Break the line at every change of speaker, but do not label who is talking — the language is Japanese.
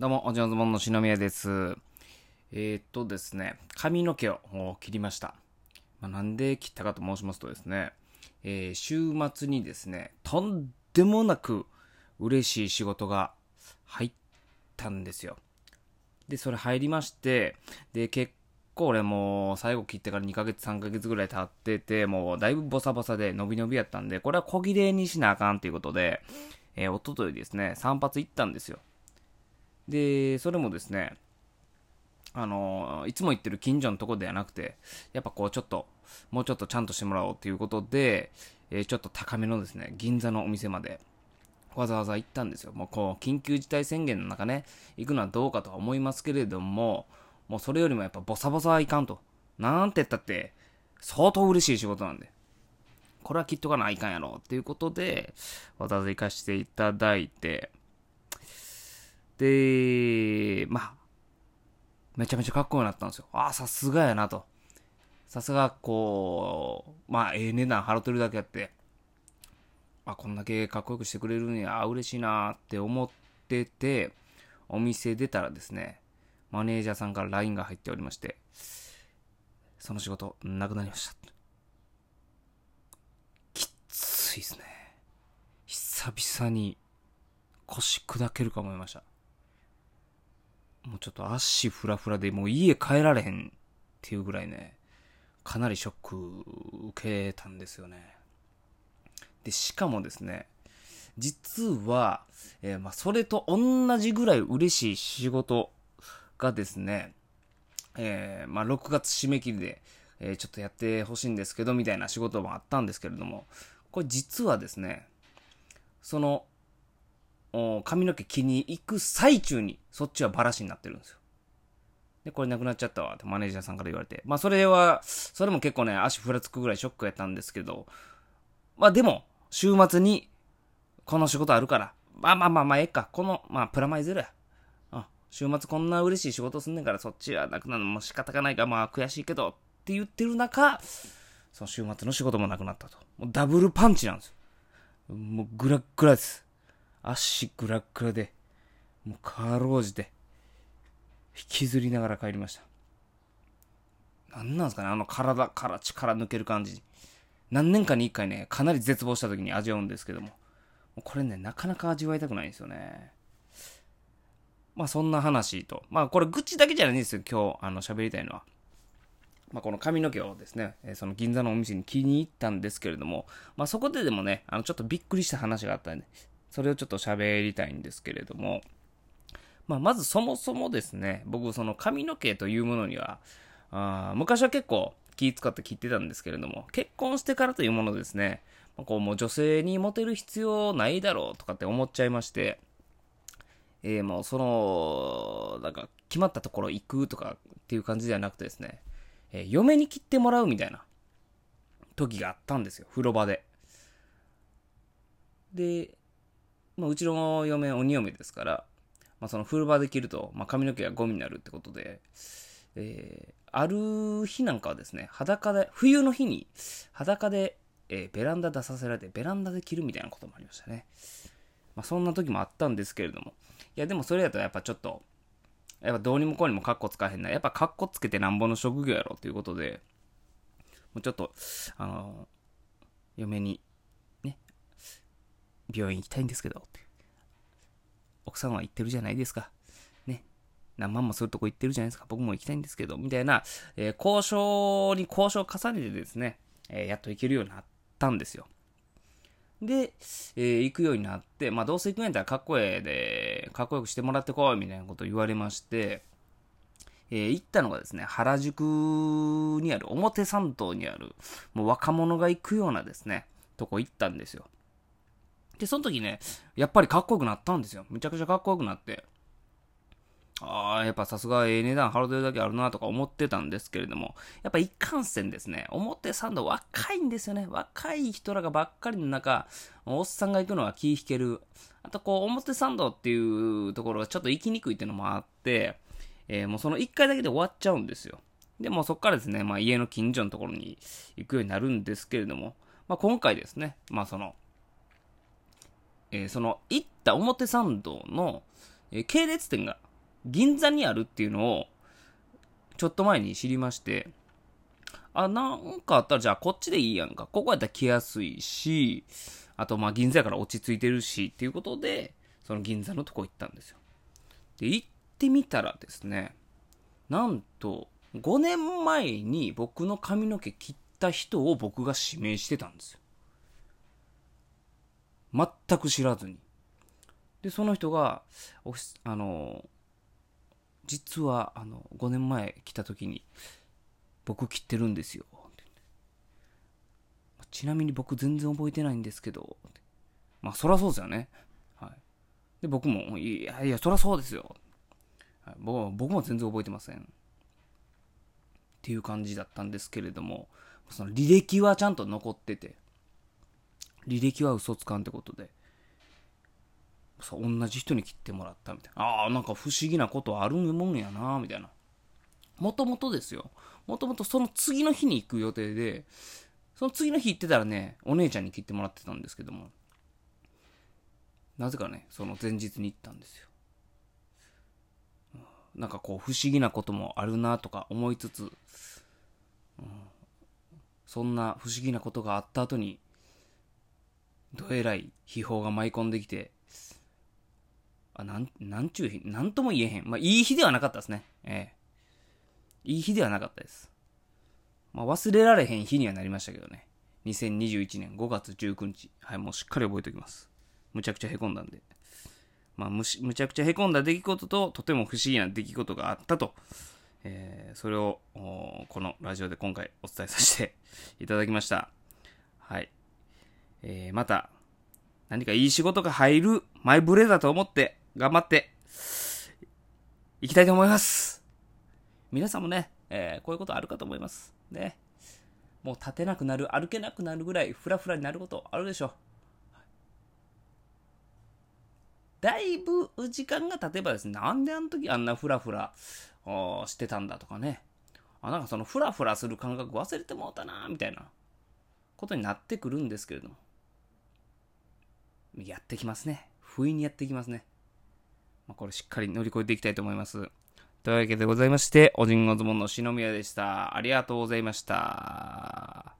どうも、おじょずもんの篠宮です。えー、っとですね、髪の毛を切りました。まあ、なんで切ったかと申しますとですね、えー週末にですね、とんでもなく嬉しい仕事が入ったんですよ。で、それ入りまして、で、結構俺もう最後切ってから2ヶ月3ヶ月ぐらい経ってて、もうだいぶボサボサで伸び伸びやったんで、これは小切れにしなあかんっていうことで、えー、おとといですね、散髪行ったんですよ。で、それもですね、あのいつも行ってる近所のとこではなくて、やっぱこうちょっと、もうちょっとちゃんとしてもらおうということで、えーちょっと高めのですね、銀座のお店まで、わざわざ行ったんですよ。もうこう、緊急事態宣言の中ね、行くのはどうかとは思いますけれども、もうそれよりもやっぱボサボサはいかんと。なんて言ったって、相当嬉しい仕事なんで。これは切っとかないかんやろっていうことで、わざわざ行かせていただいて、で、まあ、めちゃめちゃかっこよくなったんですよ。ああ、さすがやなと。さすが、こう、まあ、ええ値段払ってるだけあって、あ、こんだけかっこよくしてくれるんや、あ嬉しいなって思ってて、お店出たらですね、マネージャーさんから LINE が入っておりまして、その仕事、なくなりました。きついですね。久々に腰砕けるか思いました。もうちょっと足フラフラでもう家帰られへんっていうぐらいね、かなりショック受けたんですよね。で、しかもですね、実は、えーまあ、それと同じぐらい嬉しい仕事がですね、えーまあ、6月締め切りで、えーちょっとやってほしいんですけど、みたいな仕事もあったんですけれども、これ実はですね、その、髪の毛切りに行く最中に、そっちはバラシになってるんですよ。で、これなくなっちゃったわってマネージャーさんから言われて。まあそれは、それも結構ね、足ふらつくぐらいショックやったんですけど、まあでも、週末に、この仕事あるから、まあまあまあまあ、ええか。この、まあプラマイゼロや。あ、週末こんな嬉しい仕事すんねんから、そっちはなくなるのも仕方がないから、まあ悔しいけど、って言ってる中、その週末の仕事もなくなったと。もうダブルパンチなんですよ。もうグラッグラです。足グラッグラで、もうかろうじて、引きずりながら帰りました。なんなんですかねあの体から力抜ける感じ。何年かに一回ね、かなり絶望した時に味わうんですけども。これね、なかなか味わいたくないんですよね。まあそんな話と。まあこれ愚痴だけじゃないんですよ、今日、あの、喋りたいのは。まあ、この髪の毛をですね、その銀座のお店に気に入ったんですけれども、まあ、そこででもね、あの、ちょっとびっくりした話があったんで、それをちょっと喋りたいんですけれども、まあ、まずそもそもですね、僕、その髪の毛というものには、あ昔は結構気使って切ってたんですけれども、結婚してからというものですね、まあこうもう女性にモテる必要ないだろうとかって思っちゃいまして、えーもうその、なんか決まったところ行くとかっていう感じではなくてですね、えー嫁に切ってもらうみたいな時があったんですよ、風呂場で。で、まあ、うちの嫁、鬼嫁ですから、まあ、その風呂場で切ると、まあ、髪の毛がゴミになるってことで、えーある日なんかはですね、裸で、冬の日に裸で、えーベランダ出させられて、ベランダで切るみたいなこともありましたね。まあ、そんな時もあったんですけれども、いや、でもそれだとやっぱちょっと、やっぱどうにもこうにもカッコつかへんな。やっぱカッコつけてなんぼの職業やろっていうことで、もうちょっと、あの、嫁に、病院行きたいんですけど、奥さんは行ってるじゃないですか。ね。何万もするとこ行ってるじゃないですか。僕も行きたいんですけど、みたいな、えー交渉に交渉を重ねてですね、えーやっと行けるようになったんですよ。で、えー行くようになって、まあ、どうせ行くんやったらかっこええで、かっこよくしてもらってこい、みたいなこと言われまして、えー行ったのがですね、原宿にある、表参道にある、もう若者が行くようなですね、とこ行ったんですよ。で、その時ね、やっぱりかっこよくなったんですよ。めちゃくちゃかっこよくなって。ああ、やっぱさすがええ値段払ってるだけあるなとか思ってたんですけれども、やっぱ一貫線ですね、表参道若いんですよね。若い人らがばっかりの中、おっさんが行くのは気引ける。あとこう、表参道っていうところがちょっと行きにくいっていうのもあって、えーもうその一回だけで終わっちゃうんですよ。でもそこからですね、まあ家の近所のところに行くようになるんですけれども、まあ今回ですね、まあその、えーその行った表参道の、えー系列店が銀座にあるっていうのを、ちょっと前に知りまして、あ、なんかあったらじゃあこっちでいいやんか。ここやったら来やすいし、あとまあ銀座やから落ち着いてるしっていうことで、その銀座のとこ行ったんですよ。で、行ってみたらですね、なんと、5年前に僕の髪の毛切った人を僕が指名してたんですよ。全く知らずに。で、その人が、あの、実は、あの、5年前来た時に、僕切ってるんですよ。ちなみに僕全然覚えてないんですけど、まあ、そらそうですよね。はい。で、僕も、いやいや、そらそうですよ。はい、僕僕も全然覚えてません。っていう感じだったんですけれども、その履歴はちゃんと残ってて、履歴は嘘つかんってことで、そう同じ人に切ってもらったみたいな。ああ、なんか不思議なことあるもんやな、みたいな。もともとですよ。もともとその次の日に行く予定で、その次の日行ってたらね、お姉ちゃんに切ってもらってたんですけども、なぜかね、その前日に行ったんですよ。なんかこう不思議なこともあるなとか思いつつ、うん、そんな不思議なことがあった後に、どえらい秘宝が舞い込んできて、あ、なん、なんちゅう日、なんとも言えへん。まあ、いい日ではなかったですね。ええ。いい日ではなかったです。まあ、忘れられへん日にはなりましたけどね。2021年5月19日。はい、もうしっかり覚えておきます。むちゃくちゃ凹んだんで。まあ、むし、むちゃくちゃ凹んだ出来事と、とても不思議な出来事があったと。えー、それを、このラジオで今回お伝えさせていただきました。はい。えー、また、何かいい仕事が入る前触れだと思って、頑張って、いきたいと思います。皆さんもね、えー、こういうことあるかと思います。ね。もう立てなくなる、歩けなくなるぐらいフラフラになることあるでしょう。だいぶ時間が経てばですね、なんであの時あんなフラフラしてたんだとかね。あ、なんかそのフラフラする感覚忘れてもうたな、みたいなことになってくるんですけれども。やってきますね。不意にやってきますね。まあ、これしっかり乗り越えていきたいと思います。というわけでございまして、おじんごずもんの篠宮でした。ありがとうございました。